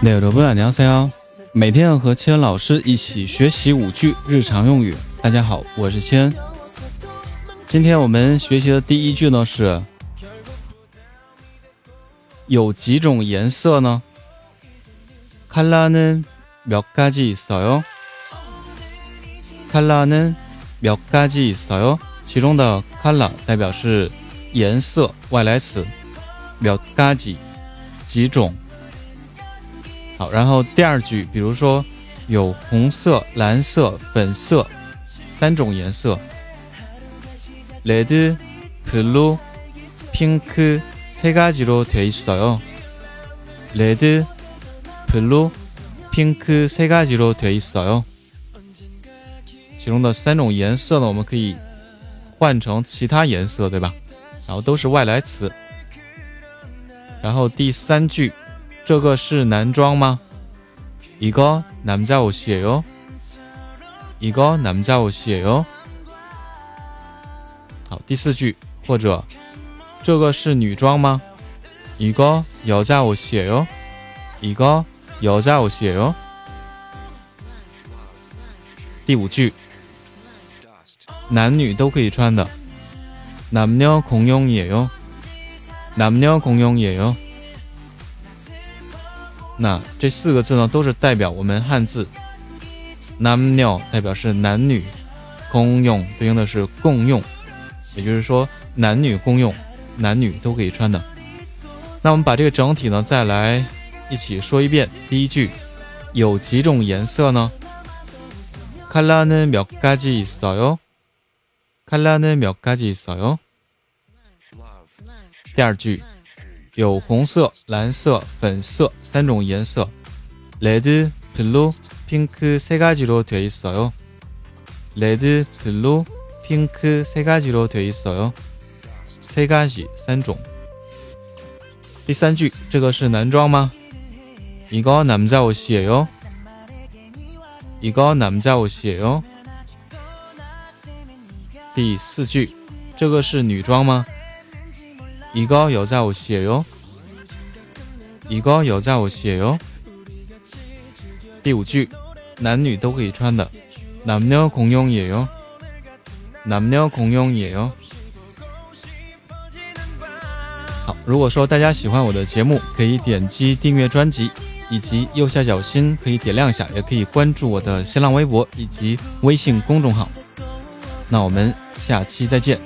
那有的不两娘三幺，每天要和千老师一起学习五句日常用语。大家好，我是千。今天我们学习的第一句呢是，有几种颜色呢？칼라는몇가지있어 요？ 칼라는몇가지있어 요？ 其中的칼라代表是颜色外来词，몇가지几种。好，然后第二句，比如说有红色、蓝色、粉色三种颜色。red, blue, pink 세 가지로 되어 있어요. red, blue, pink 세 가지로 되어 있어요. 其中的三种颜色呢，我们可以 换成其他颜色，对吧？然后都是外来词。然后第三句。这个是男装吗？一个男家我写哟，一个男家我写哟。好，第四句或者这个是女装吗？一个여자옷이 요， 一个여자옷이 요。 第五句， 男女都可以穿的，남녀공용이 요， 남녀공용이 요。 那这四个字呢，都是代表我们汉字“男녀”，代表是男女，“公用”对应的是共用，也就是说男女公用，男女都可以穿的。那我们把这个整体呢，再来一起说一遍。第一句有几种颜色呢？칼라는몇가지있어 요？ 칼라는몇가지있어 요？ 第二句。有红色、蓝色、粉色三种颜色。red, blue, pink 세 가지로 되어 있어요. red, blue, pink 세 가지로 되어 있어요. 세 가지三种。第三句，这个是男装吗？이거남자옷이에 요。 이거남자옷이에 요。 第四句，这个是女装吗？이거여자옷이에 요， 이거여자옷이에 요。 第五句，男女都可以穿的，남녀공용이 요， 남녀공용이 요。 好，如果说大家喜欢我的节目，可以点击订阅专辑，以及右下角心可以点亮一下，也可以关注我的新浪微博以及微信公众号。 那我们下期再见。